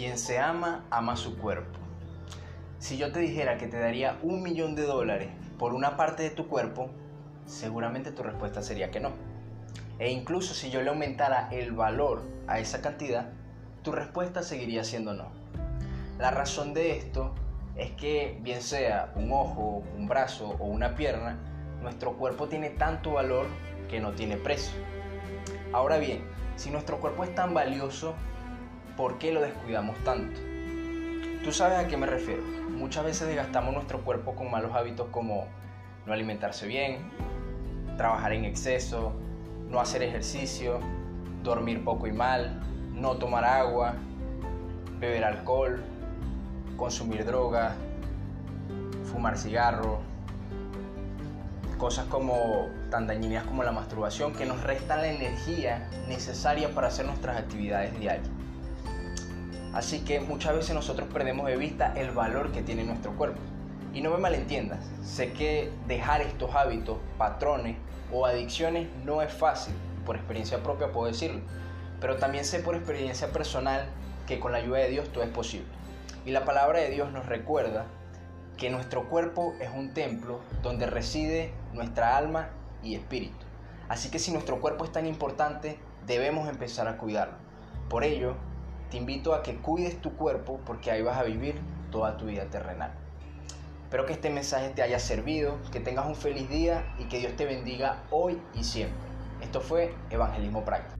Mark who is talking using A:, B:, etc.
A: Quien se ama, ama su cuerpo. Si yo te dijera que te daría un millón de dólares por una parte de tu cuerpo, seguramente tu respuesta sería que no. E incluso si yo le aumentara el valor a esa cantidad, tu respuesta seguiría siendo no. La razón de esto es que bien sea un ojo, un brazo o una pierna, nuestro cuerpo tiene tanto valor que no tiene precio. Ahora bien, si nuestro cuerpo es tan valioso, ¿por qué lo descuidamos tanto? Tú sabes a qué me refiero. Muchas veces desgastamos nuestro cuerpo con malos hábitos como no alimentarse bien, trabajar en exceso, no hacer ejercicio, dormir poco y mal, no tomar agua, beber alcohol, consumir drogas, fumar cigarro, cosas como tan dañinas como la masturbación que nos restan la energía necesaria para hacer nuestras actividades diarias. Así que muchas veces nosotros perdemos de vista el valor que tiene nuestro cuerpo. Y no me malentiendas, sé que dejar estos hábitos, patrones o adicciones no es fácil, por experiencia propia puedo decirlo, pero también sé por experiencia personal que con la ayuda de Dios todo es posible. Y la palabra de Dios nos recuerda que nuestro cuerpo es un templo donde reside nuestra alma y espíritu. Así que si nuestro cuerpo es tan importante, debemos empezar a cuidarlo. Por ello, te invito a que cuides tu cuerpo porque ahí vas a vivir toda tu vida terrenal. Espero que este mensaje te haya servido, que tengas un feliz día y que Dios te bendiga hoy y siempre. Esto fue Evangelismo Práctico.